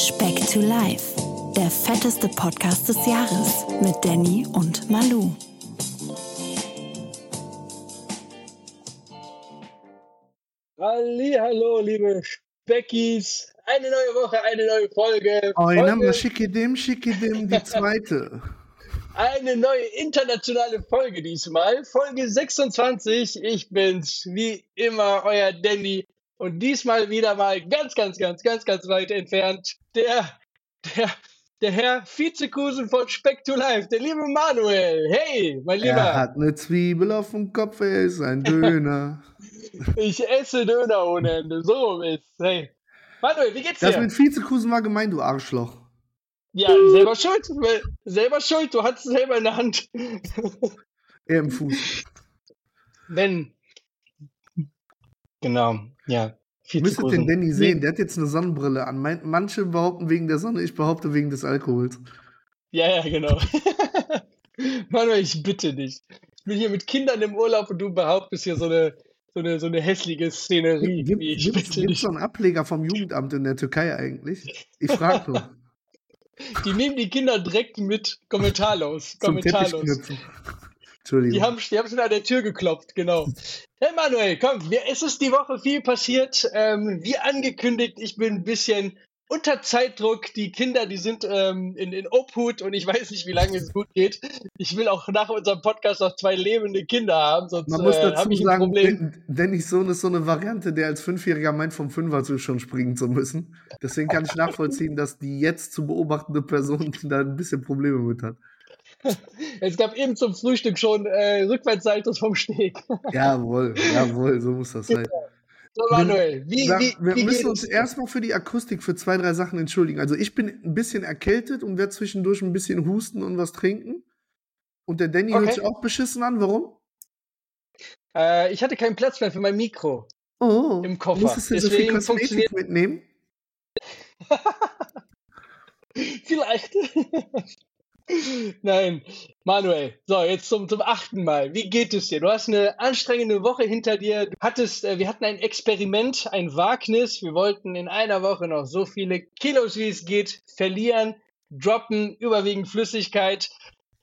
Speck to Life, der fetteste Podcast des Jahres mit Danny und Malu. Hallo, liebe Speckis. Eine neue Woche, eine neue Folge. Einer Folge Schickedim, Schickedim, die zweite. eine neue internationale Folge diesmal. Folge 26. Ich bin's, wie immer, euer Danny. Und diesmal wieder mal ganz, ganz, ganz, ganz, ganz weit entfernt. Der, der, der Herr Vizekusen von Speck to Life, der liebe Manuel. Hey, mein Lieber. Er hat eine Zwiebel auf dem Kopf, er ist ein Döner. Ich esse Döner ohne Ende. So ist Hey. Manuel, wie geht's dir? Das mit Vizekusen war gemein, du Arschloch. Ja, selber schuld. Selber schuld. Du hattest es selber in der Hand. Er im Fuß. Wenn. Genau, ja. Viel Müsstet den Danny sehen, der hat jetzt eine Sonnenbrille an. Manche behaupten wegen der Sonne, ich behaupte wegen des Alkohols. Ja, ja, genau. Manuel, ich bitte dich. Ich bin hier mit Kindern im Urlaub und du behauptest hier so eine, so eine, so eine hässliche Szenerie. Gibt ich es bitte dich. so einen Ableger vom Jugendamt in der Türkei eigentlich? Ich frage nur. Die nehmen die Kinder direkt mit kommentarlos. Kommentarlos. Entschuldigung. Die haben, die haben schon an der Tür geklopft, genau. Hey Manuel, komm, es ist die Woche viel passiert. Ähm, wie angekündigt, ich bin ein bisschen unter Zeitdruck. Die Kinder, die sind ähm, in, in Obhut und ich weiß nicht, wie lange es gut geht. Ich will auch nach unserem Podcast noch zwei lebende Kinder haben, sonst Man muss äh, dazu habe ich ein sagen, Problem. Den- Dannys Sohn ist so eine Variante, der als Fünfjähriger meint, vom Fünfer zu schon springen zu müssen. Deswegen kann ich nachvollziehen, dass die jetzt zu beobachtende Person da ein bisschen Probleme mit hat. Es gab eben zum Frühstück schon äh, Rückwärtssaltos vom Steg. Jawohl, jawohl, so muss das sein. So, Manuel, wie, Sag, wie, wir wie müssen uns erstmal für die Akustik für zwei, drei Sachen entschuldigen. Also ich bin ein bisschen erkältet und werde zwischendurch ein bisschen husten und was trinken. Und der Danny hört Okay. sich auch beschissen an. Warum? Äh, ich hatte keinen Platz mehr für mein Mikro. Oh, Im Koffer. musstest du so viel Deswegen Kosmetik mitnehmen? Vielleicht. Nein, Manuel. So, jetzt zum, zum achten Mal. Wie geht es dir? Du hast eine anstrengende Woche hinter dir. Du hattest, äh, wir hatten ein Experiment, ein Wagnis. Wir wollten in einer Woche noch so viele Kilos, wie es geht, verlieren, droppen, überwiegend Flüssigkeit.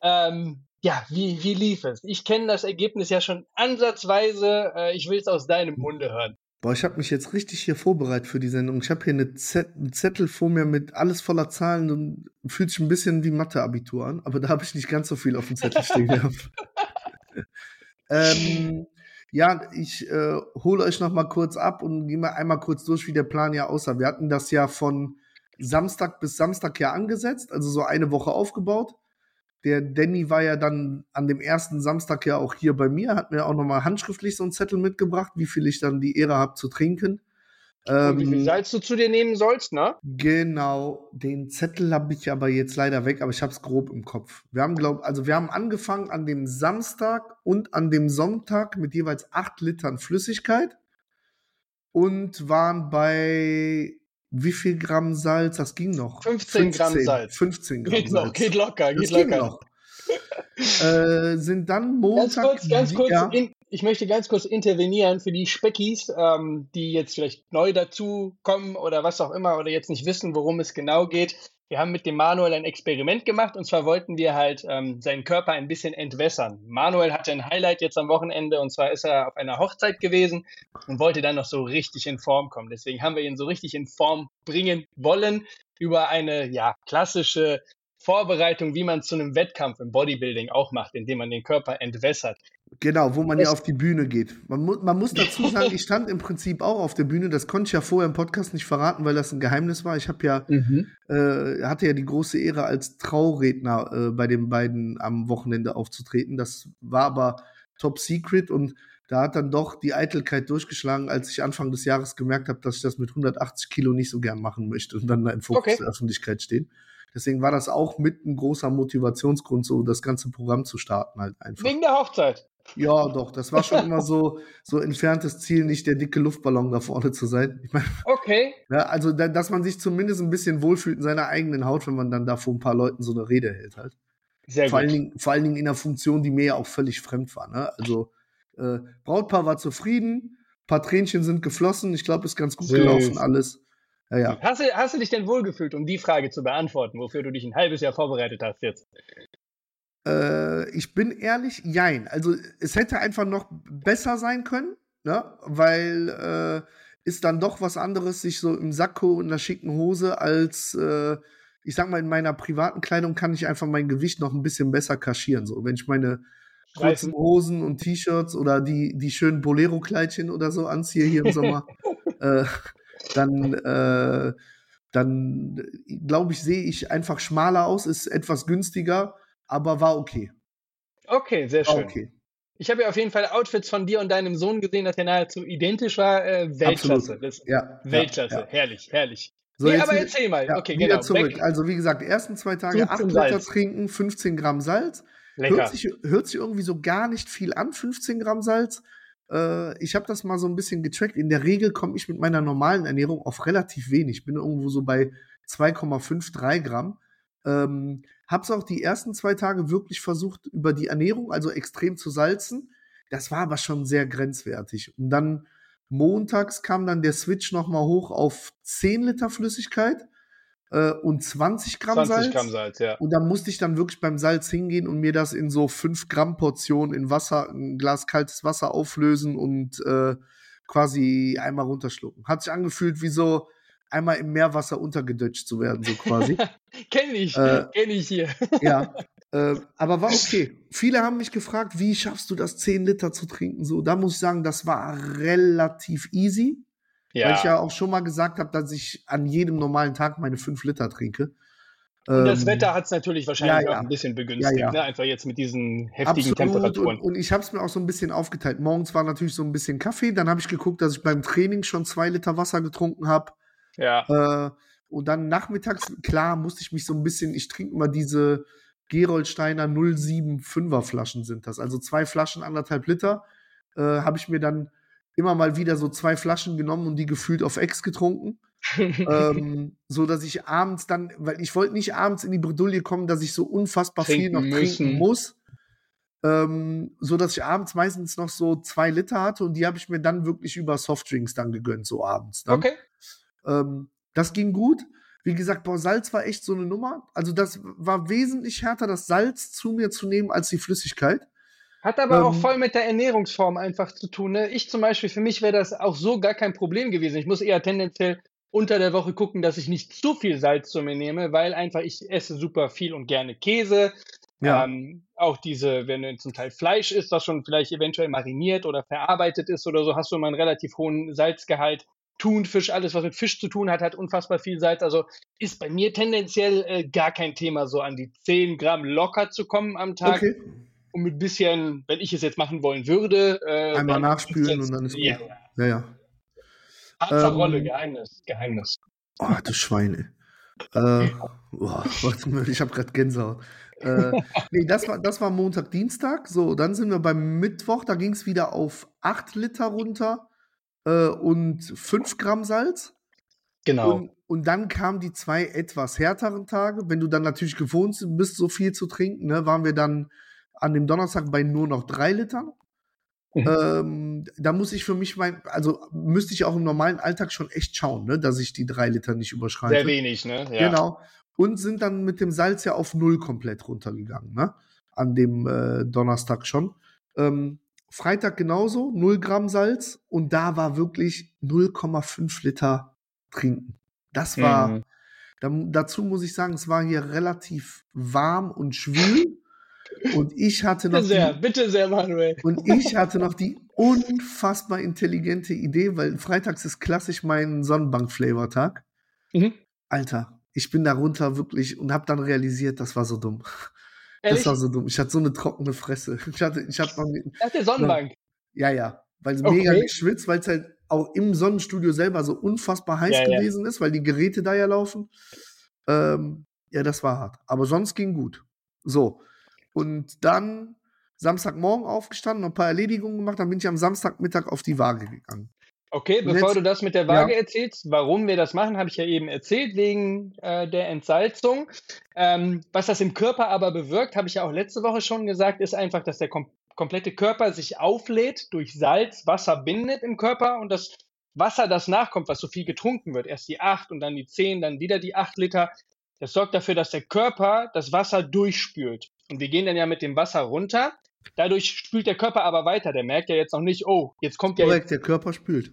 Ähm, ja, wie, wie lief es? Ich kenne das Ergebnis ja schon ansatzweise. Äh, ich will es aus deinem Munde hören. Boah, ich habe mich jetzt richtig hier vorbereitet für die Sendung. Ich habe hier eine Zett einen Zettel vor mir mit alles voller Zahlen und fühlt sich ein bisschen wie Mathe-Abitur an, aber da habe ich nicht ganz so viel auf dem Zettel stehen gehabt. ähm, ja, ich äh, hole euch noch mal kurz ab und gehe mal einmal kurz durch, wie der Plan ja aussah. Wir hatten das ja von Samstag bis Samstag ja angesetzt, also so eine Woche aufgebaut. Der Danny war ja dann an dem ersten Samstag ja auch hier bei mir, hat mir auch noch mal handschriftlich so einen Zettel mitgebracht, wie viel ich dann die Ehre habe zu trinken. Und wie viel Ähm, Salz du zu dir nehmen sollst, ne? Genau, den Zettel habe ich aber jetzt leider weg, aber ich habe es grob im Kopf. Wir haben, glaub, also wir haben angefangen an dem Samstag und an dem Sonntag mit jeweils acht Litern Flüssigkeit und waren bei wie viel Gramm Salz? Das ging noch. 15 Gramm Salz. 15 Gramm Geht noch, Salz. geht locker, das geht ging locker. noch. äh, sind dann Ganz Montag. kurz, ganz kurz, ja, in, ich möchte ganz kurz intervenieren für die Speckis, ähm, die jetzt vielleicht neu dazu kommen oder was auch immer oder jetzt nicht wissen, worum es genau geht. Wir haben mit dem Manuel ein Experiment gemacht und zwar wollten wir halt ähm, seinen Körper ein bisschen entwässern. Manuel hatte ein Highlight jetzt am Wochenende und zwar ist er auf einer Hochzeit gewesen und wollte dann noch so richtig in Form kommen. Deswegen haben wir ihn so richtig in Form bringen wollen über eine ja klassische Vorbereitung, wie man zu einem Wettkampf im Bodybuilding auch macht, indem man den Körper entwässert. Genau, wo man ja auf die Bühne geht. Man, mu man muss dazu sagen, ich stand im Prinzip auch auf der Bühne. Das konnte ich ja vorher im Podcast nicht verraten, weil das ein Geheimnis war. Ich habe ja, äh, hatte ja die große Ehre, als Trauredner äh, bei den beiden am Wochenende aufzutreten. Das war aber top secret und da hat dann doch die Eitelkeit durchgeschlagen, als ich Anfang des Jahres gemerkt habe, dass ich das mit 180 Kilo nicht so gern machen möchte und dann da im Fokus Okay. der Öffentlichkeit stehen. Deswegen war das auch mit ein großer Motivationsgrund, so das ganze Programm zu starten halt einfach. Wegen der Hochzeit. Ja, doch, das war schon immer so, so entferntes Ziel, nicht der dicke Luftballon da vorne zu sein. Ich meine, Okay. ja, also, da, dass man sich zumindest ein bisschen wohlfühlt in seiner eigenen Haut, wenn man dann da vor ein paar Leuten so eine Rede hält halt. Sehr Vor allen, gut. Dingen, vor allen Dingen in einer Funktion, die mir ja auch völlig fremd war. Ne? Also, äh, Brautpaar war zufrieden, paar Tränchen sind geflossen, ich glaube, ist ganz gut Süß. gelaufen alles. Ja, ja. Hast, du, hast du dich denn wohlgefühlt, um die Frage zu beantworten, wofür du dich ein halbes Jahr vorbereitet hast jetzt? Äh, ich bin ehrlich, jein. Also es hätte einfach noch besser sein können, ne? weil äh, ist dann doch was anderes, sich so im Sakko und einer schicken Hose als, äh, ich sag mal, in meiner privaten Kleidung kann ich einfach mein Gewicht noch ein bisschen besser kaschieren. So, wenn ich meine kurzen Hosen und T-Shirts oder die, die schönen Bolero-Kleidchen oder so anziehe hier im Sommer, äh, dann, äh, dann glaube ich, sehe ich einfach schmaler aus, ist etwas günstiger, aber war okay. Okay, sehr schön. okay. Ich habe ja auf jeden Fall Outfits von dir und deinem Sohn gesehen, das ja nahezu identisch war. Äh, Weltklasse. ja, Weltklasse. Ja, ja. Herrlich, herrlich. So, nee, aber erzähl mal. Ja, okay, wieder genau. zurück. Weg. Also, wie gesagt, ersten zwei Tage 8 Liter Salz. trinken, 15 Gramm Salz. Lecker. Hört sich, hört sich irgendwie so gar nicht viel an, 15 Gramm Salz. Äh, ich habe das mal so ein bisschen getrackt. In der Regel komme ich mit meiner normalen Ernährung auf relativ wenig. Bin irgendwo so bei 2,5, 3 Gramm. Ähm, hab's auch die ersten zwei Tage wirklich versucht, über die Ernährung, also extrem zu salzen. Das war aber schon sehr grenzwertig. Und dann montags kam dann der Switch nochmal hoch auf 10 Liter Flüssigkeit äh, und 20 Gramm 20 Salz. Gramm Salz, ja. Und da musste ich dann wirklich beim Salz hingehen und mir das in so 5 Gramm Portionen in Wasser, ein Glas kaltes Wasser auflösen und äh, quasi einmal runterschlucken. Hat sich angefühlt wie so einmal im Meerwasser untergedutscht zu werden, so quasi. kenn ich, äh, kenn ich hier. ja, äh, aber war okay. Viele haben mich gefragt, wie schaffst du das, 10 Liter zu trinken? So, da muss ich sagen, das war relativ easy. Ja. Weil ich ja auch schon mal gesagt habe, dass ich an jedem normalen Tag meine 5 Liter trinke. Und das ähm, Wetter hat es natürlich wahrscheinlich ja, ja. auch ein bisschen begünstigt, ja, ne? einfach jetzt mit diesen heftigen Absolut. Temperaturen. Und, und ich habe es mir auch so ein bisschen aufgeteilt. Morgens war natürlich so ein bisschen Kaffee, dann habe ich geguckt, dass ich beim Training schon zwei Liter Wasser getrunken habe. Ja. Äh, und dann nachmittags, klar, musste ich mich so ein bisschen, ich trinke immer diese Geroldsteiner 075er Flaschen sind das. Also zwei Flaschen, anderthalb Liter. Äh, habe ich mir dann immer mal wieder so zwei Flaschen genommen und die gefühlt auf Ex getrunken. ähm, so dass ich abends dann, weil ich wollte nicht abends in die Bredouille kommen, dass ich so unfassbar trinken viel noch müssen. trinken muss. Ähm, so dass ich abends meistens noch so zwei Liter hatte und die habe ich mir dann wirklich über Softdrinks dann gegönnt, so abends. Dann. Okay. Ähm, das ging gut. Wie gesagt, boah, Salz war echt so eine Nummer. Also das war wesentlich härter, das Salz zu mir zu nehmen als die Flüssigkeit. Hat aber ähm, auch voll mit der Ernährungsform einfach zu tun. Ne? Ich zum Beispiel, für mich wäre das auch so gar kein Problem gewesen. Ich muss eher tendenziell unter der Woche gucken, dass ich nicht zu viel Salz zu mir nehme, weil einfach ich esse super viel und gerne Käse. Ja. Ähm, auch diese, wenn du zum Teil Fleisch isst, das schon vielleicht eventuell mariniert oder verarbeitet ist oder so, hast du immer einen relativ hohen Salzgehalt. Thunfisch, alles was mit Fisch zu tun hat, hat unfassbar viel Salz. Also ist bei mir tendenziell äh, gar kein Thema, so an die 10 Gramm locker zu kommen am Tag. Okay. Und mit bisschen, wenn ich es jetzt machen wollen würde. Äh, Einmal nachspülen und dann ist gut. Ja, ja. ja. Harzerrolle, ähm, Geheimnis, Geheimnis. Oh, du Schweine. äh, boah, ich habe gerade Gänsehaut. äh, nee, das war, das war Montag, Dienstag. So, dann sind wir beim Mittwoch, da ging es wieder auf 8 Liter runter äh, und 5 Gramm Salz. Genau. Und, und, dann kamen die zwei etwas härteren Tage. Wenn du dann natürlich gewohnt bist, so viel zu trinken, ne, waren wir dann an dem Donnerstag bei nur noch drei Litern. Mhm. Ähm, da muss ich für mich mein, also müsste ich auch im normalen Alltag schon echt schauen, ne, dass ich die drei Liter nicht überschreite. Sehr wenig, ne? Ja. Genau. Und sind dann mit dem Salz ja auf null komplett runtergegangen, ne? An dem äh, Donnerstag schon. Ähm, Freitag genauso, 0 Gramm Salz und da war wirklich 0,5 Liter trinken. Das war, mhm. da, dazu muss ich sagen, es war hier relativ warm und schwül. Und ich hatte noch. Bitte sehr, die, bitte sehr, Manuel. Und ich hatte noch die unfassbar intelligente Idee, weil freitags ist klassisch mein Sonnenbank-Flavor-Tag. Mhm. Alter, ich bin darunter wirklich und habe dann realisiert, das war so dumm. Ehrlich? Das war so dumm. Ich hatte so eine trockene Fresse. Ich hatte, ich hatte noch nie, Nach der Sonnenbank. Ja, ja. Weil es okay. mega geschwitzt, weil es halt auch im Sonnenstudio selber so unfassbar heiß ja, gewesen ja. ist, weil die Geräte da ja laufen. Ähm, ja, das war hart. Aber sonst ging gut. So. Und dann Samstagmorgen aufgestanden, noch ein paar Erledigungen gemacht, dann bin ich am Samstagmittag auf die Waage gegangen. Okay, bevor jetzt, du das mit der Waage ja. erzählst, warum wir das machen, habe ich ja eben erzählt, wegen äh, der Entsalzung. Ähm, was das im Körper aber bewirkt, habe ich ja auch letzte Woche schon gesagt, ist einfach, dass der kom komplette Körper sich auflädt, durch Salz Wasser bindet im Körper und das Wasser, das nachkommt, was so viel getrunken wird, erst die 8 und dann die 10, dann wieder die 8 Liter, das sorgt dafür, dass der Körper das Wasser durchspült. Und wir gehen dann ja mit dem Wasser runter. Dadurch spült der Körper aber weiter. Der merkt ja jetzt noch nicht, oh, jetzt kommt ja. Korrekt, der Körper spült.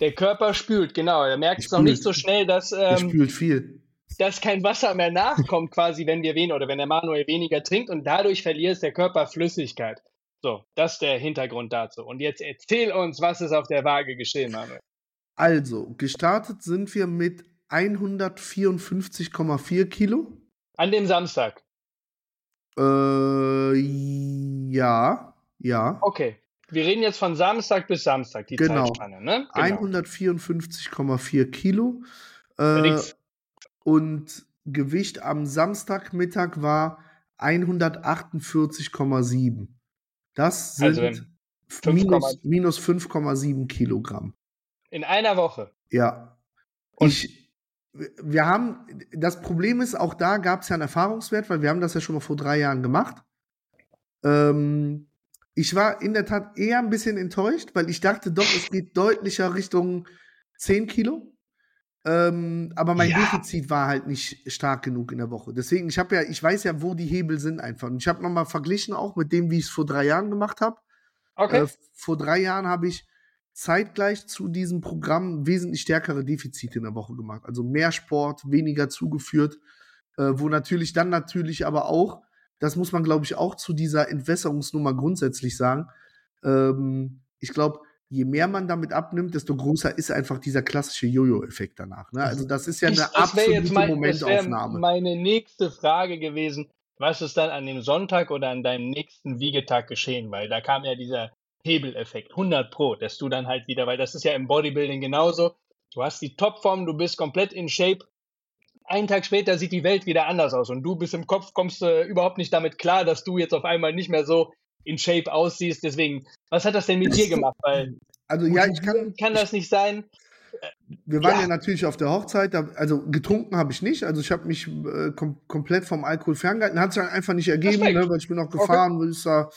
Der Körper spült, genau. Er merkt es noch nicht so schnell, dass. Ähm, spült viel. Dass kein Wasser mehr nachkommt, quasi, wenn wir weniger oder wenn der Manuel weniger trinkt und dadurch verliert der Körper Flüssigkeit. So, das ist der Hintergrund dazu. Und jetzt erzähl uns, was ist auf der Waage geschehen, Manuel. Also, gestartet sind wir mit 154,4 Kilo. An dem Samstag. Äh, ja, ja. Okay. Wir reden jetzt von Samstag bis Samstag, die genau. Zeitspanne, ne? Genau. 154,4 Kilo. Äh, und Gewicht am Samstagmittag war 148,7. Das sind also minus 5,7 Kilogramm. In einer Woche. Ja. Und ich, wir haben, das Problem ist, auch da gab es ja einen Erfahrungswert, weil wir haben das ja schon mal vor drei Jahren gemacht. Ähm, ich war in der Tat eher ein bisschen enttäuscht, weil ich dachte doch, es geht deutlicher Richtung 10 Kilo. Ähm, aber mein ja. Defizit war halt nicht stark genug in der Woche. Deswegen, ich habe ja, ich weiß ja, wo die Hebel sind einfach. Und ich habe nochmal verglichen auch mit dem, wie ich es vor drei Jahren gemacht habe. Okay. Äh, vor drei Jahren habe ich zeitgleich zu diesem Programm wesentlich stärkere Defizite in der Woche gemacht. Also mehr Sport, weniger zugeführt, äh, wo natürlich dann natürlich aber auch, das muss man glaube ich auch zu dieser Entwässerungsnummer grundsätzlich sagen, ähm, ich glaube, je mehr man damit abnimmt, desto größer ist einfach dieser klassische Jojo-Effekt danach. Ne? Also das ist ja eine ich, absolute jetzt mein, Momentaufnahme. Das meine nächste Frage gewesen, was ist dann an dem Sonntag oder an deinem nächsten Wiegetag geschehen? Weil da kam ja dieser Hebeleffekt, 100 Pro, dass du dann halt wieder, weil das ist ja im Bodybuilding genauso, du hast die Topform, du bist komplett in Shape, einen Tag später sieht die Welt wieder anders aus und du bist im Kopf, kommst äh, überhaupt nicht damit klar, dass du jetzt auf einmal nicht mehr so in Shape aussiehst. Deswegen, was hat das denn mit dir gemacht? Weil, also ja, ich kann, kann das nicht sein. Wir waren ja, ja natürlich auf der Hochzeit, also getrunken habe ich nicht, also ich habe mich äh, kom komplett vom Alkohol ferngehalten, hat sich einfach nicht ergeben, ne, weil ich bin noch gefahren, okay. ist da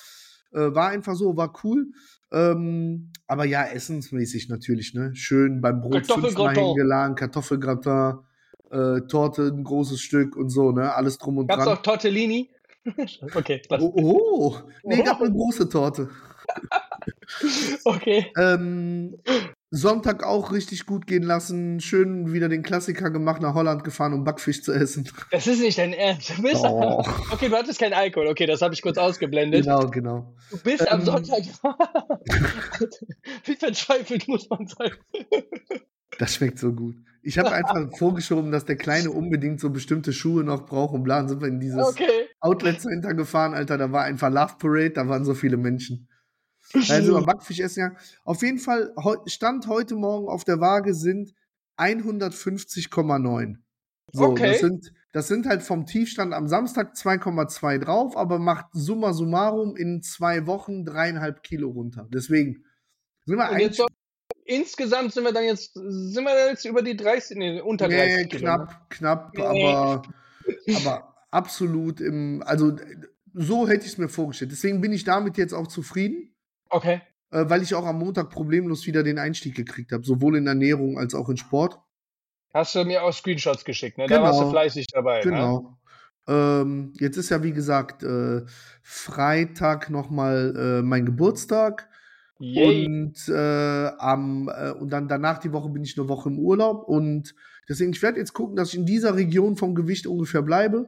äh, war einfach so, war cool. Ähm, aber ja, essensmäßig natürlich, ne? Schön beim Brot fünfmal hingeladen, Kartoffelgratin, äh, Torte, ein großes Stück und so, ne? Alles drum und Gab's dran. Gab's auch Tortellini? okay. Oh, oh, nee, oh. gab eine große Torte. okay. Ähm, Sonntag auch richtig gut gehen lassen. Schön wieder den Klassiker gemacht, nach Holland gefahren, um Backfisch zu essen. Das ist nicht dein Ernst. Du bist oh. Okay, du hattest keinen Alkohol. Okay, das habe ich kurz ausgeblendet. Genau, genau. Du bist ähm, am Sonntag. Wie verzweifelt muss man sein? Das schmeckt so gut. Ich habe einfach vorgeschoben, dass der Kleine unbedingt so bestimmte Schuhe noch braucht und bla. Dann sind wir in dieses okay. Outlet Center gefahren, Alter. Da war einfach Love Parade, da waren so viele Menschen. Also Backfisch essen ja. Auf jeden Fall, Stand heute Morgen auf der Waage sind 150,9. So, okay. das sind, das sind halt vom Tiefstand am Samstag 2,2 drauf, aber macht summa summarum in zwei Wochen dreieinhalb Kilo runter. Deswegen sind wir eigentlich. Insgesamt sind wir dann jetzt, sind wir jetzt über die 30, nee, unter 30 nee, Kilo, knapp, ne? knapp, nee. aber, aber absolut im, also so hätte ich es mir vorgestellt. Deswegen bin ich damit jetzt auch zufrieden. Okay. Äh, weil ich auch am Montag problemlos wieder den Einstieg gekriegt habe, sowohl in Ernährung als auch in Sport. Hast du mir auch Screenshots geschickt, ne? Genau. Da warst du genau. fleißig dabei. Ne? Genau. Ne? Ähm, jetzt ist ja, wie gesagt, äh, Freitag nochmal äh, mein Geburtstag. Yay. Und, äh, am, äh, und dann danach die Woche bin ich eine Woche im Urlaub. Und deswegen, ich werde jetzt gucken, dass ich in dieser Region vom Gewicht ungefähr bleibe.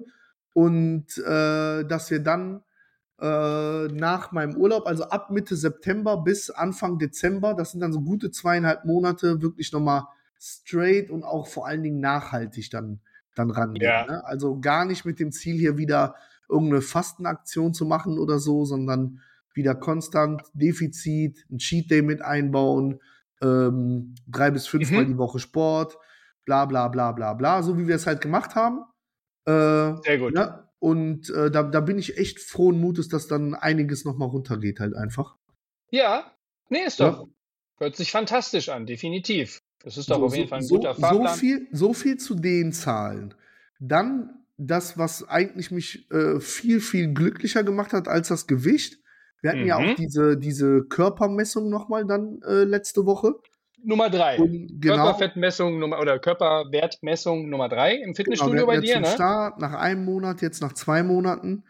Und äh, dass wir dann äh, nach meinem Urlaub, also ab Mitte September bis Anfang Dezember. Das sind dann so gute zweieinhalb Monate, wirklich nochmal straight und auch vor allen Dingen nachhaltig dann, dann rangehen. Ja. Ne? Also gar nicht mit dem Ziel, hier wieder irgendeine Fastenaktion zu machen oder so, sondern wieder konstant Defizit, ein Cheat Day mit einbauen, ähm, drei bis fünfmal mhm. die Woche Sport, bla bla bla bla bla, so wie wir es halt gemacht haben. Äh, Sehr gut. Ja, und äh, da, da bin ich echt frohen Mutes, dass dann einiges nochmal runtergeht, halt einfach. Ja, nee, ist doch. Ja. Hört sich fantastisch an, definitiv. Das ist doch so, auf jeden Fall ein so, guter Fahrplan. So viel, so viel zu den Zahlen. Dann das, was eigentlich mich äh, viel, viel glücklicher gemacht hat als das Gewicht. Wir hatten mhm. ja auch mhm. diese, diese Körpermessung nochmal dann äh, letzte Woche. Nummer drei. Und genau, Körperfettmessung Nummer oder Körperwertmessung Nummer drei im Fitnessstudio genau, bei dir, ne? Start, nach einem Monat, jetzt nach zwei Monaten.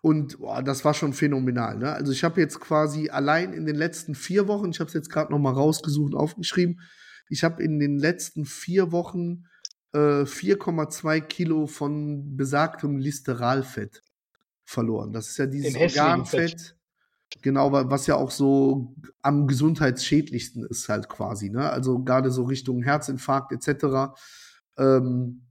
Und boah, das war schon phänomenal. Ne? Also ich habe jetzt quasi allein in den letzten vier Wochen, ich habe es jetzt gerade noch mal rausgesucht und aufgeschrieben, ich habe in den letzten vier Wochen äh, 4,2 Kilo von besagtem Listeralfett verloren. Das ist ja dieses Organfett, genau, wa- was ja auch so am gesundheitsschädlichsten ist halt quasi. Ne? Also gerade so Richtung Herzinfarkt etc. Ähm,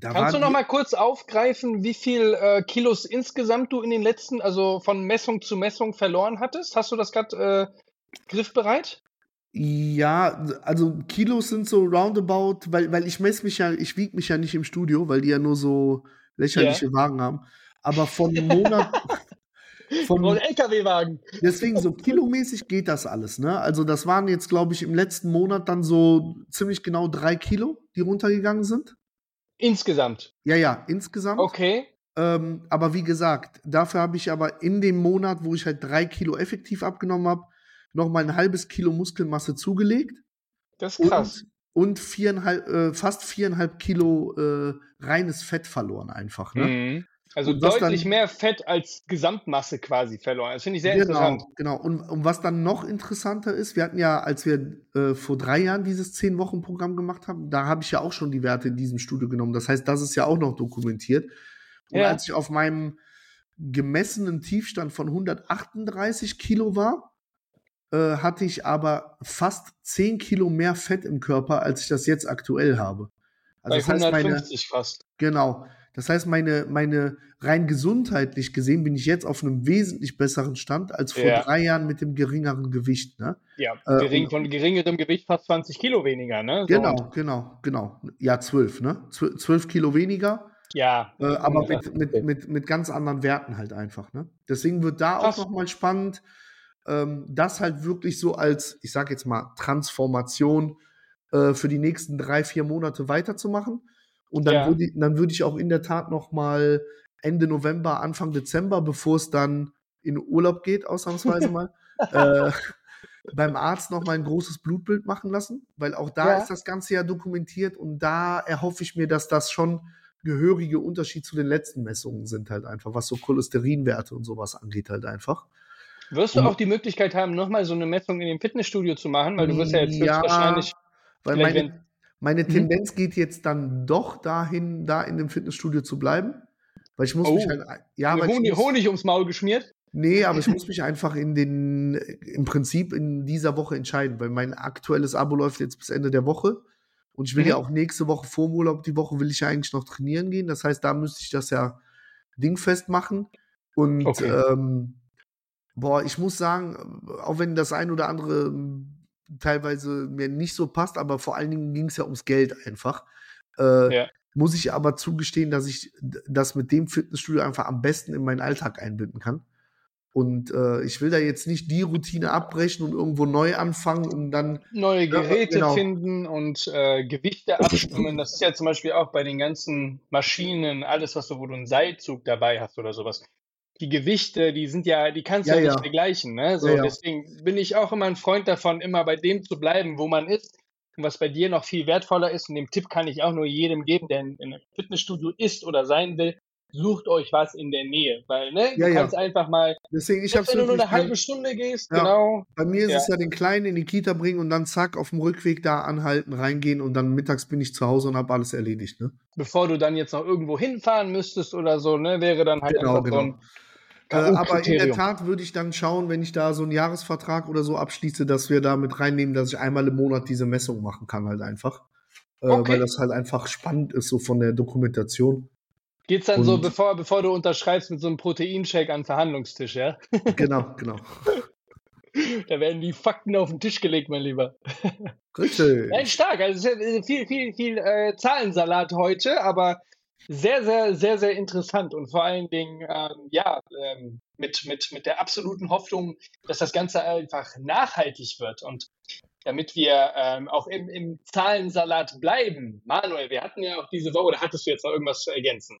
Kannst du noch mal kurz aufgreifen, wie viel äh, Kilos insgesamt du in den letzten, also von Messung zu Messung verloren hattest? Hast du das gerade äh, griffbereit? Ja, also Kilos sind so roundabout, weil, weil ich messe mich ja, ich wiege mich ja nicht im Studio, weil die ja nur so lächerliche Wagen haben. Aber von Monat, Von, LKW-Wagen. deswegen so kilomäßig geht das alles, ne? Also das waren jetzt, glaube ich, im letzten Monat dann so ziemlich genau drei Kilo, die runtergegangen sind. Insgesamt. Ja, ja, insgesamt. Okay. Ähm, aber wie gesagt, dafür habe ich aber in dem Monat, wo ich halt drei Kilo effektiv abgenommen habe, noch mal ein halbes Kilo Muskelmasse zugelegt. Das ist krass. Und, und viereinhalb, äh, fast viereinhalb Kilo äh, reines Fett verloren einfach. Ne? Mhm. Also deutlich dann- mehr Fett als Gesamtmasse quasi verloren. Das finde ich sehr genau, interessant. genau. Und, und was dann noch interessanter ist, wir hatten ja, als wir äh, vor drei Jahren dieses zehn-Wochen-Programm gemacht haben, da habe ich ja auch schon die Werte in diesem Studio genommen. Das heißt, das ist ja auch noch dokumentiert. Und Ja. als ich auf meinem gemessenen Tiefstand von 138 Kilo war, äh, hatte ich aber fast 10 Kilo mehr Fett im Körper, als ich das jetzt aktuell habe. Also Bei das heißt, meine, 150 fast. Genau. Das heißt, meine, meine rein gesundheitlich gesehen bin ich jetzt auf einem wesentlich besseren Stand als vor Ja. drei Jahren mit dem geringeren Gewicht. Ne? Ja, Äh, gering, und- von geringerem Gewicht fast 20 Kilo weniger, ne? So, Genau, genau, genau. Ja, zwölf, ne? Zwölf, zwölf Kilo weniger, Ja. äh, aber mit, mit, mit, mit ganz anderen Werten halt einfach. Ne? Deswegen wird da Krass. auch nochmal spannend, ähm, das halt wirklich so als, ich sag jetzt mal, Transformation äh, für die nächsten drei, vier Monate weiterzumachen. Und dann Ja. würde ich, dann würde ich auch in der Tat nochmal Ende November, Anfang Dezember, bevor es dann in Urlaub geht, ausnahmsweise mal, äh, beim Arzt noch mal ein großes Blutbild machen lassen, weil auch da Ja. ist das Ganze ja dokumentiert und da erhoffe ich mir, dass das schon gehörige Unterschied zu den letzten Messungen sind halt einfach, was so Cholesterinwerte und sowas angeht halt einfach. Wirst du Und- auch die Möglichkeit haben, nochmal so eine Messung in dem Fitnessstudio zu machen? Weil du wirst ja jetzt Ja, höchstwahrscheinlich. Weil Vielleicht meine, Mhm. Tendenz geht jetzt dann doch dahin, da in dem Fitnessstudio zu bleiben, weil ich muss Oh. mich halt, ja, weil ich Honig, muss, Honig ums Maul geschmiert. Nee, aber ich muss mich einfach in den, im Prinzip in dieser Woche entscheiden, weil mein aktuelles Abo läuft jetzt bis Ende der Woche. Und ich will Mhm. ja auch nächste Woche vor dem Urlaub, die Woche will ich ja eigentlich noch trainieren gehen. Das heißt, da müsste ich das ja dingfest machen. Und Okay. ähm, boah, ich muss sagen, auch wenn das ein oder andere teilweise mir nicht so passt, aber vor allen Dingen ging es ja ums Geld einfach. Äh, Ja. Muss ich aber zugestehen, dass ich das mit dem Fitnessstudio einfach am besten in meinen Alltag einbinden kann. Und äh, ich will da jetzt nicht die Routine abbrechen und irgendwo neu anfangen und dann Neue Geräte genau. finden und äh, Gewichte abstimmen. Das ist ja zum Beispiel auch bei den ganzen Maschinen, alles, was du, wo du einen Seilzug dabei hast oder sowas. Die Gewichte, die sind ja, die kannst du Ja, ja, ja. nicht vergleichen. Ne? So, Ja, ja. Deswegen bin ich auch immer ein Freund davon, immer bei dem zu bleiben, wo man ist. Und was bei dir noch viel wertvoller ist, und den Tipp kann ich auch nur jedem geben, der in, in einem Fitnessstudio ist oder sein will, sucht euch was in der Nähe. Weil, ne, Ja, du ja. kannst einfach mal, deswegen ich wenn du nur eine halbe Stunde gehst, Ja. genau, bei mir ist Ja. es ja den Kleinen in die Kita bringen und dann zack auf dem Rückweg da anhalten, reingehen und dann mittags bin ich zu Hause und habe alles erledigt, ne? bevor du dann jetzt noch irgendwo hinfahren müsstest oder so, ne, wäre dann halt Genau, einfach so ein Äh, aber in der. Tat würde ich dann schauen, wenn ich da so einen Jahresvertrag oder so abschließe, dass wir da mit reinnehmen, dass ich einmal im Monat diese Messung machen kann, halt einfach. Äh, Okay. Weil das halt einfach spannend ist, so von der Dokumentation. Geht's dann so, Und- bevor, bevor du unterschreibst mit so einem Proteinshake an den Verhandlungstisch, ja? genau, genau. Da werden die Fakten auf den Tisch gelegt, mein Lieber. Richtig. Nein, stark. Also es ist ja viel, viel, viel äh, Zahlensalat heute, aber sehr, sehr, sehr, sehr interessant und vor allen Dingen, ähm, ja, ähm, mit, mit, mit der absoluten Hoffnung, dass das Ganze einfach nachhaltig wird und damit wir ähm, auch im, im Zahlensalat bleiben. Manuel, wir hatten ja auch diese Woche, oder hattest du jetzt noch irgendwas zu ergänzen?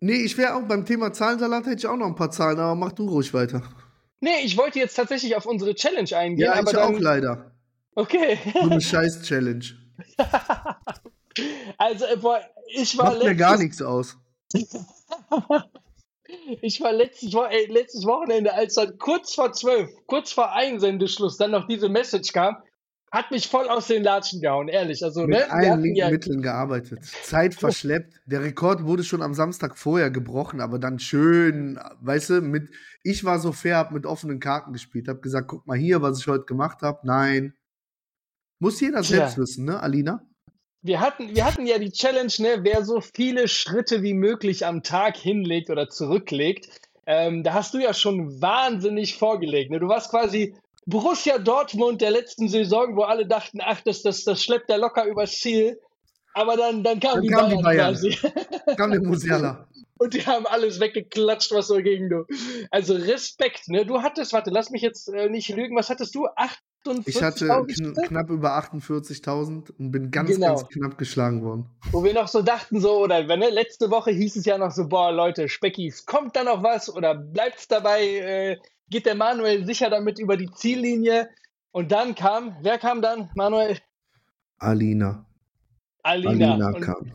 Nee, ich wäre auch beim Thema Zahlensalat hätte ich auch noch ein paar Zahlen, aber mach du ruhig weiter. Nee, ich wollte jetzt tatsächlich auf unsere Challenge eingehen, Ja, aber ich dann, auch leider. Okay. So eine Scheiß-Challenge. also, äh, ich war. Macht mir gar nichts aus. ich war letztes, ey, letztes Wochenende, als dann kurz vor zwölf, kurz vor Einsendeschluss, dann noch diese Message kam, hat mich voll aus den Latschen gehauen, ehrlich. Also, Mit ne, allen linken ja Mitteln gearbeitet. Zeit verschleppt. Der Rekord wurde schon am Samstag vorher gebrochen, aber dann schön, weißt du, mit, ich war so fair, hab mit offenen Karten gespielt, hab gesagt, guck mal hier, was ich heute gemacht habe. Nein. Muss jeder selbst wissen, ne, Alina? Wir hatten, wir hatten ja die Challenge, ne, wer so viele Schritte wie möglich am Tag hinlegt oder zurücklegt. Ähm, da hast du ja schon wahnsinnig vorgelegt. Ne? Du warst quasi Borussia Dortmund der letzten Saison, wo alle dachten, ach, das, das, das schleppt er locker übers Ziel. Aber dann, dann kam dann die kam Bayern, die Bayern. quasi. Kam der Musiala. Und die haben alles weggeklatscht, was so ging, du. Also Respekt, ne? Du hattest, warte, lass mich jetzt äh, nicht lügen, was hattest du? 48.000? Ich hatte kn knapp über 48.000 und bin ganz, genau. ganz knapp geschlagen worden. Wo wir noch so dachten, so, oder wenn, ne, letzte Woche hieß es ja noch so, boah, Leute, Speckis, kommt da noch was oder bleibt's dabei? Äh, geht der Manuel sicher damit über die Ziellinie. Und dann kam, wer kam dann, Manuel? Alina. Alina, Alina kam.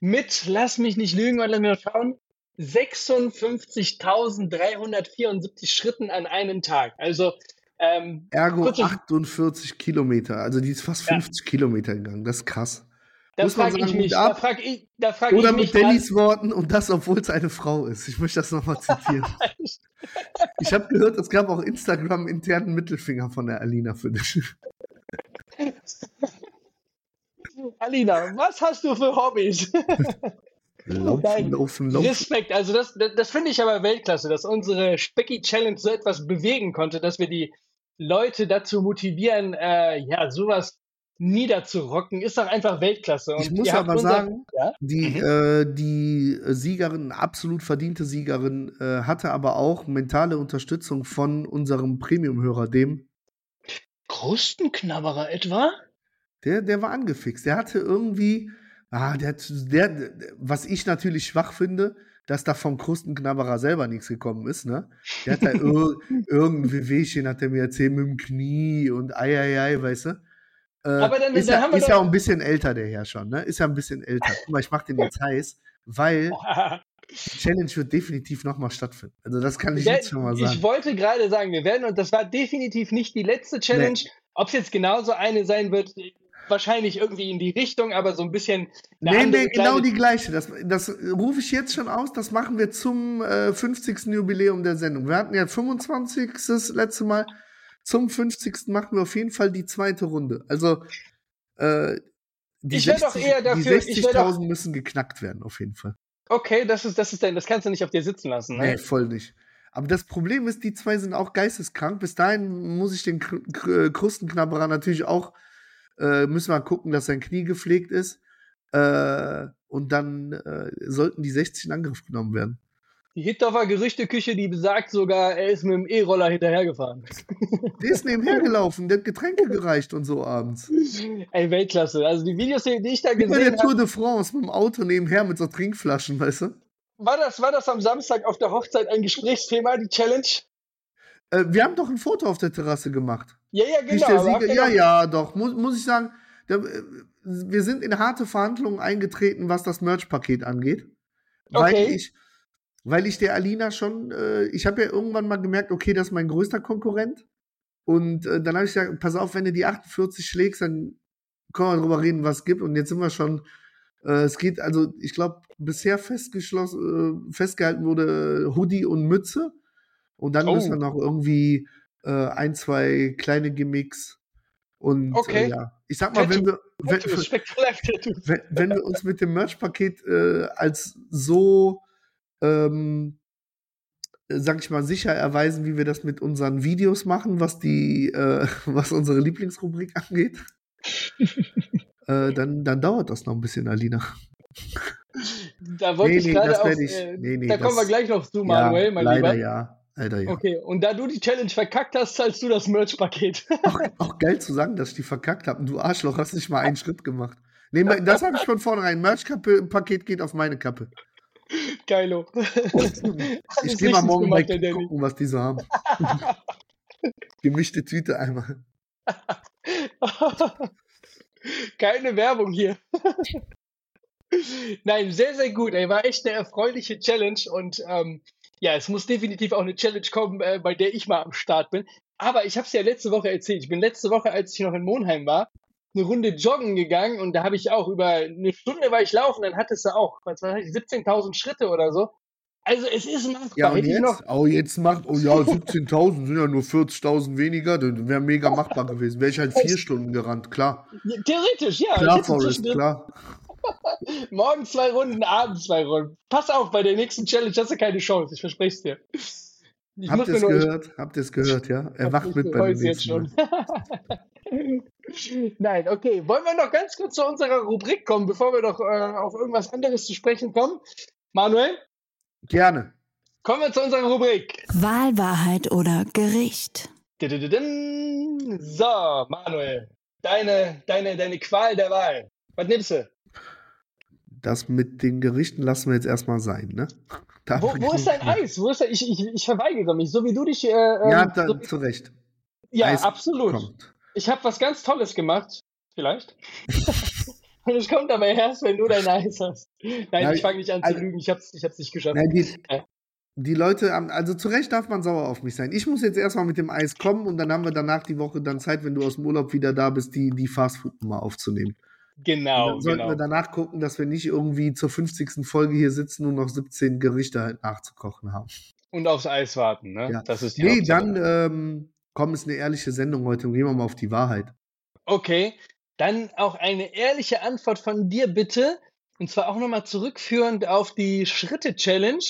Mit, lass mich nicht lügen, weil wir mal schauen, 56.374 Schritten an einem Tag. Also ähm, Ergo 48 Kilometer. Also die ist fast 50 ja. Kilometer gegangen. Das ist krass. Da frage ich mich. Da frag ich, da frag Oder ich mit Dannys Worten und das, obwohl es eine Frau ist. Ich möchte das nochmal zitieren. ich habe gehört, es gab auch Instagram internen Mittelfinger von der Alina für dich. Alina, was hast du für Hobbys? Laufen, laufen, laufen. Respekt, also das, das, das finde ich aber Weltklasse, dass unsere Specky Challenge so etwas bewegen konnte, dass wir die Leute dazu motivieren, äh, ja, sowas niederzurocken, ist doch einfach Weltklasse. Und ich muss aber unser, sagen, ja? die, mhm. äh, die Siegerin, absolut verdiente Siegerin, äh, hatte aber auch mentale Unterstützung von unserem Premium-Hörer, dem Krustenknabberer etwa? Der, der war angefixt. Der hatte irgendwie, ah, der, der, was ich natürlich schwach finde, dass da vom Krustenknabberer selber nichts gekommen ist, ne? Der hat da ir irgendein Wehwehchen, hat er mir erzählt, mit dem Knie und ei, ei, ei, weißt du? Äh, Aber dann, ist, dann ja, ist ja auch ein bisschen älter, der Herr schon, ne? Ist ja ein bisschen älter. Guck mal, ich mach den jetzt heiß, weil die Challenge wird definitiv nochmal stattfinden. Also das kann ich der, jetzt schon mal sagen. Ich wollte gerade sagen, wir werden, und das war definitiv nicht die letzte Challenge. Nee. Ob es jetzt genauso eine sein wird, wahrscheinlich irgendwie in die Richtung, aber so ein bisschen. Nee, nee, genau die gleiche. Das, das rufe ich jetzt schon aus. Das machen wir zum äh, 50. Jubiläum der Sendung. Wir hatten ja 25. das letzte Mal. Zum 50. machen wir auf jeden Fall die zweite Runde. Also, äh, die 60.000 müssen geknackt werden, auf jeden Fall. Okay, das ist, das ist denn, das kannst du nicht auf dir sitzen lassen, ne? Nee, voll nicht. Aber das Problem ist, die zwei sind auch geisteskrank. Bis dahin muss ich den Krustenknabberer natürlich auch, äh, müssen wir gucken, dass sein Knie gepflegt ist. Äh, und dann äh, sollten die 60 in Angriff genommen werden. Die Hittorfer Gerüchteküche, die besagt sogar, er ist mit dem E-Roller hinterhergefahren. Der ist nebenher gelaufen, der hat Getränke gereicht und so abends. Ey, Weltklasse. Also die Videos, die ich da gesehen habe. der Tour de France mit dem Auto nebenher mit so Trinkflaschen, weißt du? War das, war das am Samstag auf der Hochzeit ein Gesprächsthema, die Challenge? Äh, wir haben doch ein Foto auf der Terrasse gemacht. Ja, ja, genau. Ja, ja, doch. Muss, muss ich sagen, der, äh, wir sind in harte Verhandlungen eingetreten, was das Merch-Paket angeht. Weil okay. ich weil ich der Alina schon, äh, ich habe ja irgendwann mal gemerkt, okay, das ist mein größter Konkurrent. Und äh, dann habe ich gesagt, pass auf, wenn du die 48 schlägst, dann können wir drüber reden, was es gibt. Und jetzt sind wir schon, äh, es geht, also ich glaube, bisher festgeschlossen, äh, festgehalten wurde Hoodie und Mütze. Und dann oh. müssen wir noch irgendwie äh, ein, zwei kleine Gimmicks. Und äh, okay. ja, ich sag mal, wenn wir, wenn, wenn, wenn, wir uns mit dem Merch-Paket als so ähm, sag ich mal, sicher erweisen, wie wir das mit unseren Videos machen, was die, äh, was unsere Lieblingsrubrik angeht. äh, dann, dann dauert das noch ein bisschen, Alina. Da wollte nee, ich gerade auf, äh, nee, nee, da kommen wir gleich noch zu, Manuel, ja, mein leider Lieber. ja. Leider ja. Okay, und da du die Challenge verkackt hast, zahlst du das Merch-Paket. auch, auch, geil zu sagen, dass ich die verkackt habe. Du Arschloch, hast nicht mal einen Schritt gemacht. Nee, das habe ich von vornherein. Merch-Paket geht auf meine Kappe. Geilo. ich gehe mal morgen gemacht, weg gucken, was die so haben. Gemischte Tüte einmal. Keine Werbung hier. Nein, sehr, sehr gut. Ey, war echt eine erfreuliche Challenge und ähm, ja, es muss definitiv auch eine Challenge kommen, äh, bei der ich mal am Start bin. Aber ich habe es ja letzte Woche erzählt. Ich bin letzte Woche, als ich noch in Monheim war, eine Runde joggen gegangen und da habe ich auch über eine Stunde war ich laufen, dann hattest du auch 17.000 Schritte oder so. Also es ist machbar. Ja, und jetzt? Noch oh, jetzt macht, oh ja, 17.000 sind ja nur 40.000 weniger, das wäre mega machbar gewesen. Wäre ich halt vier Stunden gerannt, klar. Theoretisch, ja. Klar, Forrest, klar. Morgen zwei Runden, abends zwei Runden. Pass auf, bei der nächsten Challenge hast du keine Chance, ich verspreche es dir. Ich Habt ihr es gehört? Habt ihr es gehört, ja? Er wacht mit bei den jetzt schon. Nein, okay. Wollen wir noch ganz kurz zu unserer Rubrik kommen, bevor wir noch äh, auf irgendwas anderes zu sprechen kommen? Manuel? Gerne. Kommen wir zu unserer Rubrik. Wahl, Wahrheit oder Gericht. So, Manuel, deine, deine, deine Qual der Wahl. Was nimmst du? Das mit den Gerichten lassen wir jetzt erstmal sein, ne? wo, wo ist dein Eis? Wo ist dein, ich, ich, ich verweigere mich, so wie du dich. Äh, ja, ähm, da, so, zu Recht. Ja, Eis absolut. Kommt. Ich habe was ganz Tolles gemacht, vielleicht. Und es kommt aber erst, wenn du dein Eis hast. Nein, ja, ich fange nicht an also, zu lügen, ich habe es ich nicht geschafft. Nein, die, ja. die Leute, also zu Recht darf man sauer auf mich sein. Ich muss jetzt erstmal mit dem Eis kommen und dann haben wir danach die Woche dann Zeit, wenn du aus dem Urlaub wieder da bist, die, die Fastfood-Nummer aufzunehmen. Genau. dann sollten genau. wir danach gucken, dass wir nicht irgendwie zur 50. Folge hier sitzen und noch 17 Gerichte halt nachzukochen haben. Und aufs Eis warten, ne? Ja. Das ist die nee, Hauptsache. dann ähm, komm, ist eine ehrliche Sendung heute und gehen wir mal auf die Wahrheit. Okay, dann auch eine ehrliche Antwort von dir bitte. Und zwar auch nochmal zurückführend auf die Schritte-Challenge.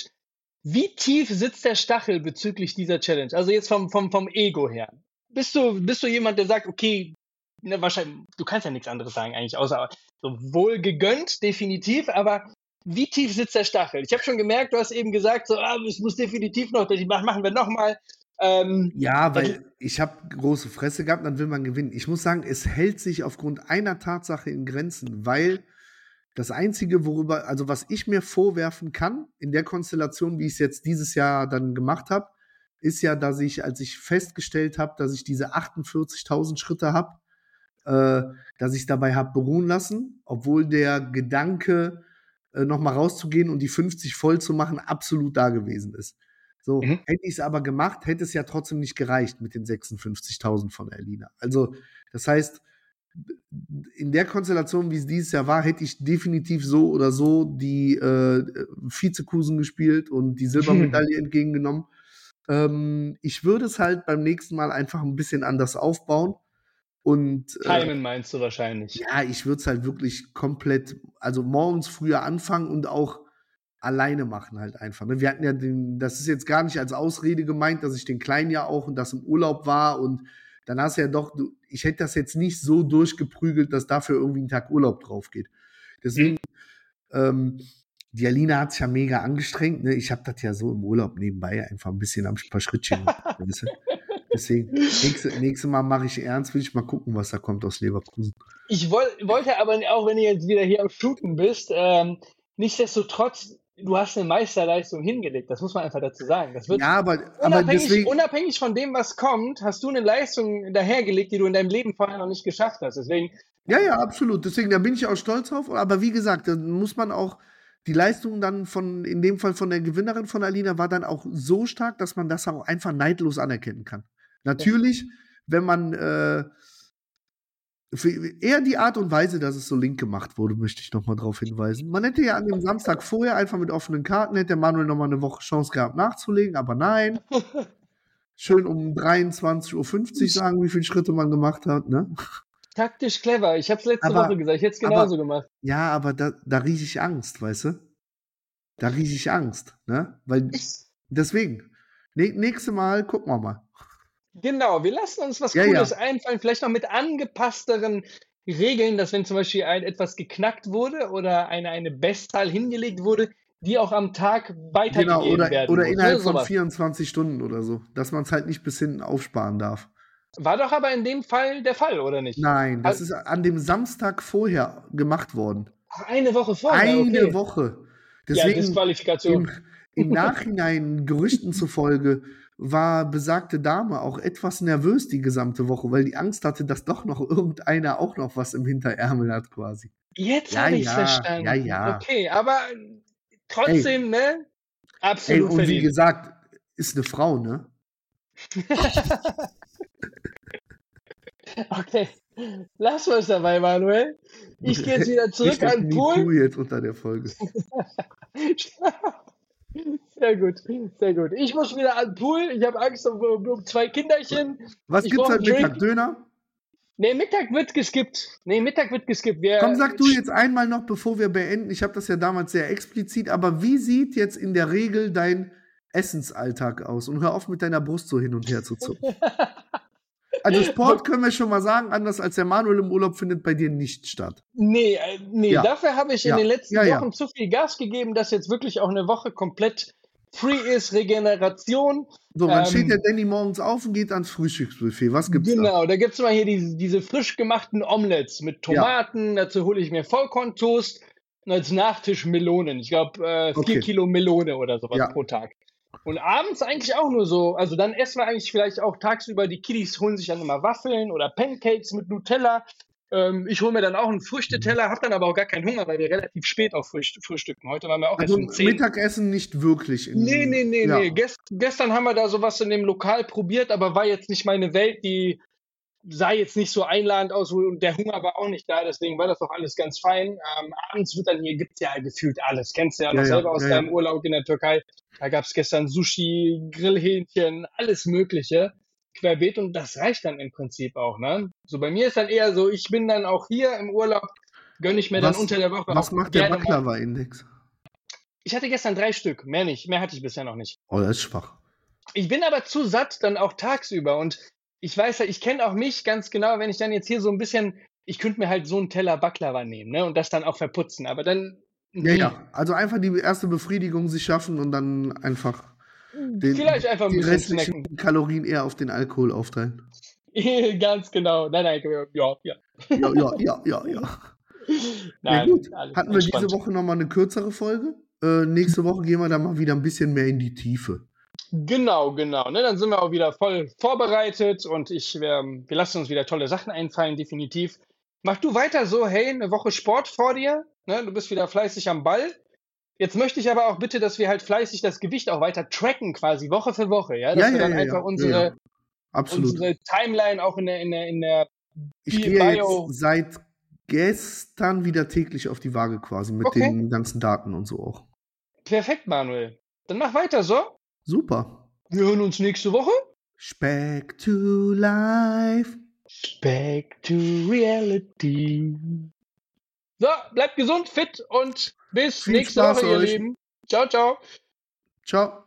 Wie tief sitzt der Stachel bezüglich dieser Challenge? Also jetzt vom, vom, vom Ego her. Bist du, bist du jemand, der sagt, okay, ne, wahrscheinlich, du kannst ja nichts anderes sagen eigentlich, außer so wohl gegönnt, definitiv, aber wie tief sitzt der Stachel? Ich habe schon gemerkt, du hast eben gesagt, so, ah, es muss definitiv noch, das machen wir nochmal. Ähm, ja, weil ich habe große Fresse gehabt, dann will man gewinnen. Ich muss sagen, es hält sich aufgrund einer Tatsache in Grenzen, weil das Einzige, worüber, also was ich mir vorwerfen kann, in der Konstellation, wie ich es jetzt dieses Jahr dann gemacht habe, ist ja, dass ich, als ich festgestellt habe, dass ich diese 48.000 Schritte habe, äh, dass ich es dabei habe beruhen lassen, obwohl der Gedanke, äh, nochmal rauszugehen und die 50 voll zu machen, absolut da gewesen ist. So, mhm. hätte ich es aber gemacht, hätte es ja trotzdem nicht gereicht mit den 56.000 von Erlina. Also, das heißt, in der Konstellation, wie es dieses Jahr war, hätte ich definitiv so oder so die äh, Vizekusen gespielt und die Silbermedaille entgegengenommen. Ähm, ich würde es halt beim nächsten Mal einfach ein bisschen anders aufbauen. Und, äh, Timen meinst du wahrscheinlich. Ja, ich würde es halt wirklich komplett, also morgens früher anfangen und auch alleine machen halt einfach. Ne? Wir hatten ja den, das ist jetzt gar nicht als Ausrede gemeint, dass ich den Kleinen ja auch und das im Urlaub war und dann hast du ja doch, ich hätte das jetzt nicht so durchgeprügelt, dass dafür irgendwie ein Tag Urlaub drauf geht. Deswegen, mhm. ähm, die Alina hat sich ja mega angestrengt. Ne? Ich habe das ja so im Urlaub nebenbei einfach ein bisschen am paar Schrittchen. Deswegen, nächste, nächste Mal mache ich ernst, will ich mal gucken, was da kommt aus Leverkusen. Ich woll, wollte aber, auch wenn du jetzt wieder hier am Shooten bist, ähm, nichtsdestotrotz du hast eine Meisterleistung hingelegt. Das muss man einfach dazu sagen. Das wird ja, aber, unabhängig, aber deswegen, unabhängig von dem, was kommt, hast du eine Leistung dahergelegt, die du in deinem Leben vorher noch nicht geschafft hast. Deswegen. Ja, ja, absolut. Deswegen, da bin ich auch stolz drauf. Aber wie gesagt, da muss man auch die Leistung dann von, in dem Fall von der Gewinnerin von Alina, war dann auch so stark, dass man das auch einfach neidlos anerkennen kann. Natürlich, wenn man äh, eher die Art und Weise, dass es so link gemacht wurde, möchte ich nochmal darauf hinweisen. Man hätte ja an dem Samstag vorher einfach mit offenen Karten, hätte der Manuel nochmal eine Woche Chance gehabt nachzulegen, aber nein. Schön um 23.50 Uhr sagen, wie viele Schritte man gemacht hat, ne? Taktisch clever. Ich habe es letzte aber, Woche gesagt. Ich hätte es genauso aber, gemacht. Ja, aber da, da rieche ich Angst, weißt du? Da rieche ich Angst, ne? Weil deswegen. Nächste Mal gucken wir mal. Genau, wir lassen uns was ja, Cooles ja. einfallen, vielleicht noch mit angepassteren Regeln, dass wenn zum Beispiel ein, etwas geknackt wurde oder eine, eine Bestzahl hingelegt wurde, die auch am Tag weitergegeben genau, oder, werden Oder muss, innerhalb ne? von 24 Stunden oder so, dass man es halt nicht bis hinten aufsparen darf. War doch aber in dem Fall der Fall, oder nicht? Nein, das also, ist an dem Samstag vorher gemacht worden. Eine Woche vorher? Eine okay. Woche. Deswegen ja, Disqualifikation. Im, Im Nachhinein, Gerüchten zufolge, war besagte Dame auch etwas nervös die gesamte Woche, weil die Angst hatte, dass doch noch irgendeiner auch noch was im Hinterärmel hat quasi. Jetzt Ja, habe ich ja, verstanden. ja, ja. Okay, aber trotzdem, ne? Ey, Absolut und wie verdient. gesagt, ist eine Frau, ne? Okay, lass was dabei, Manuel. Ich gehe jetzt wieder zurück Hashtag an Pool. jetzt unter der Folge. Sehr gut, sehr gut. Ich muss wieder an den Pool. Ich habe Angst um, um, zwei Kinderchen. Was Ich gibt's heute einen Mittag? Döner? Nee, Mittag wird geskippt. Nee, Mittag wird geskippt. Wir, Komm, sag du jetzt einmal noch, bevor wir beenden. Ich habe das ja damals sehr explizit, aber wie sieht jetzt in der Regel dein Essensalltag aus? Und hör auf mit deiner Brust so hin und her zu zucken. Also Sport können wir schon mal sagen, anders als der Manuel im Urlaub findet bei dir nicht statt. Nee, äh, nee Ja. dafür habe ich Ja. in den letzten Ja, ja. Wochen zu viel Gas gegeben, dass jetzt wirklich auch eine Woche komplett free ist, Regeneration. So, dann Ähm, steht der Danny morgens auf und geht ans Frühstücksbuffet. Was gibt's da? Genau, da gibt es mal hier diese, diese frisch gemachten Omelettes mit Tomaten. Dazu hole ich mir Vollkorntoast und als Nachtisch Melonen. Ich glaube, äh, vier Okay. Kilo Melone oder sowas Ja. pro Tag. Und abends eigentlich auch nur so. Also dann essen wir eigentlich vielleicht auch tagsüber. Die Kiddies holen sich dann immer Waffeln oder Pancakes mit Nutella. Ähm, ich hole mir dann auch einen Früchteteller, habe dann aber auch gar keinen Hunger, weil wir relativ spät auch frühst frühstücken. Heute waren wir auch Also erst um 10. Mittagessen nicht wirklich. In, Nee, nee, nee, ja. nee. Gest, gestern haben wir da sowas in dem Lokal probiert, aber war jetzt nicht meine Welt. Die sah jetzt nicht so einladend aus und der Hunger war auch nicht da, deswegen war das doch alles ganz fein. Ähm, abends wird dann hier, gibt's ja gefühlt alles. Kennst du ja noch Ja, ja, selber aus ja, deinem ja. Urlaub in der Türkei. Da gab's gestern Sushi, Grillhähnchen, alles Mögliche. Querbeet und das reicht dann im Prinzip auch, ne? So bei mir ist dann eher so, ich bin dann auch hier im Urlaub, gönne ich mir Was- dann unter der Woche Was macht der Baklava-Index? Ich hatte gestern drei Stück, mehr nicht, mehr hatte ich bisher noch nicht. Oh, das ist schwach. Ich bin aber zu satt dann auch tagsüber und ich weiß ja, ich kenne auch mich ganz genau, wenn ich dann jetzt hier so ein bisschen, ich könnte mir halt so einen Teller Baklava nehmen, ne, und das dann auch verputzen, aber dann Ja, ja. Also einfach die erste Befriedigung sich schaffen und dann einfach den, vielleicht einfach ein die bisschen restlichen snacken. Kalorien eher auf den Alkohol aufteilen. ganz genau. Nein, nein, ja, ja. Ja, ja, ja, ja, ja. Nein, gut, alles hatten wir diese. Woche nochmal eine kürzere Folge. Äh, nächste Woche gehen wir dann mal wieder ein bisschen mehr in die Tiefe. Genau, genau. Ne, dann sind wir auch wieder voll vorbereitet und ich, ähm, wir lassen uns wieder tolle Sachen einfallen, definitiv. Mach du weiter so, hey, eine Woche Sport vor dir, ne, du bist wieder fleißig am Ball. Jetzt möchte ich aber auch bitte, dass wir halt fleißig das Gewicht auch weiter tracken, quasi Woche für Woche, ja, dass Ja, wir dann ja, einfach ja. unsere, unsere Timeline auch in der, in der, in der ich Bio- gehe Bio- jetzt seit gestern wieder täglich auf die Waage quasi mit Okay. den ganzen Daten und so auch. Perfekt, Manuel. Dann mach weiter so. Super. Wir hören uns nächste Woche. Speck to life. Back to reality. So, bleibt gesund, fit und bis Viel nächste Spaß Woche, ihr euch. Lieben. Ciao, ciao. Ciao.